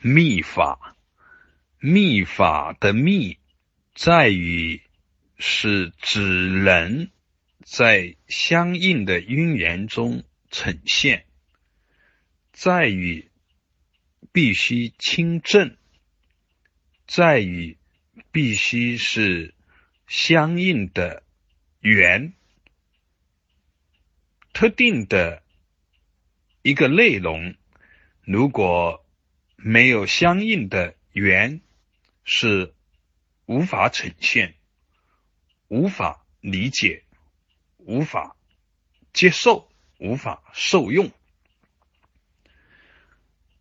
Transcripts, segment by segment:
密法，密法的密在于是指人在相应的因缘中呈现，在于必须清正，在于必须是相应的缘，特定的一个内容，如果。没有相应的缘，是无法呈现、无法理解、无法接受、无法受用。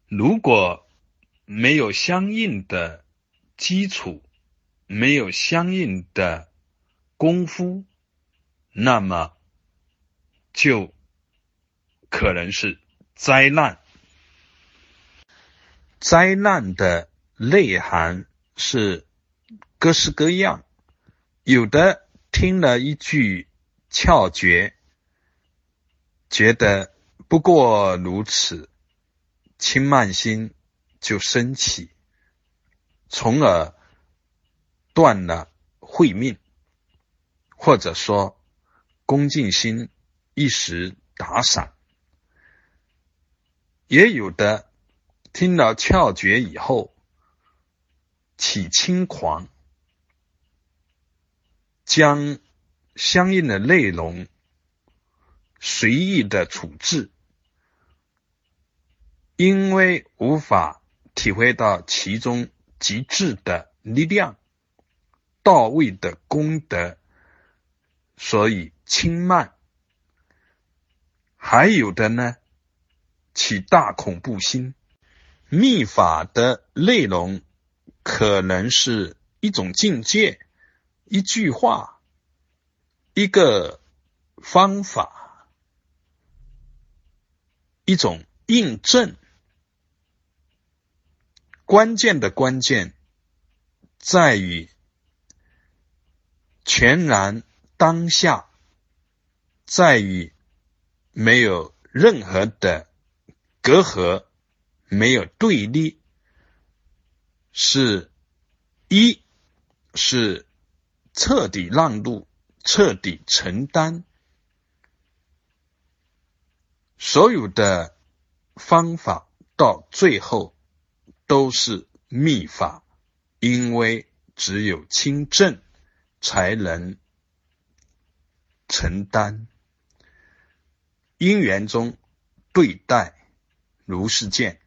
如果没有相应的基础，没有相应的功夫，那么就可能是灾难。灾难的内涵是各式各样，有的听了一句窍诀，觉得不过如此，轻慢心就升起，从而断了慧命，或者说恭敬心一时打散，也有的。听了窍诀以后，起轻狂，将相应的内容随意的处置，因为无法体会到其中极致的力量、到位的功德，所以轻慢。还有的呢，起大恐怖心。秘法的内容可能是一种境界、一句话、一个方法、一种印证。关键的关键在于全然当下，在于没有任何的隔阂。没有对立，是一是彻底让路，彻底承担，所有的方法到最后都是秘法，因为只有清正才能承担。因缘中对待如是见。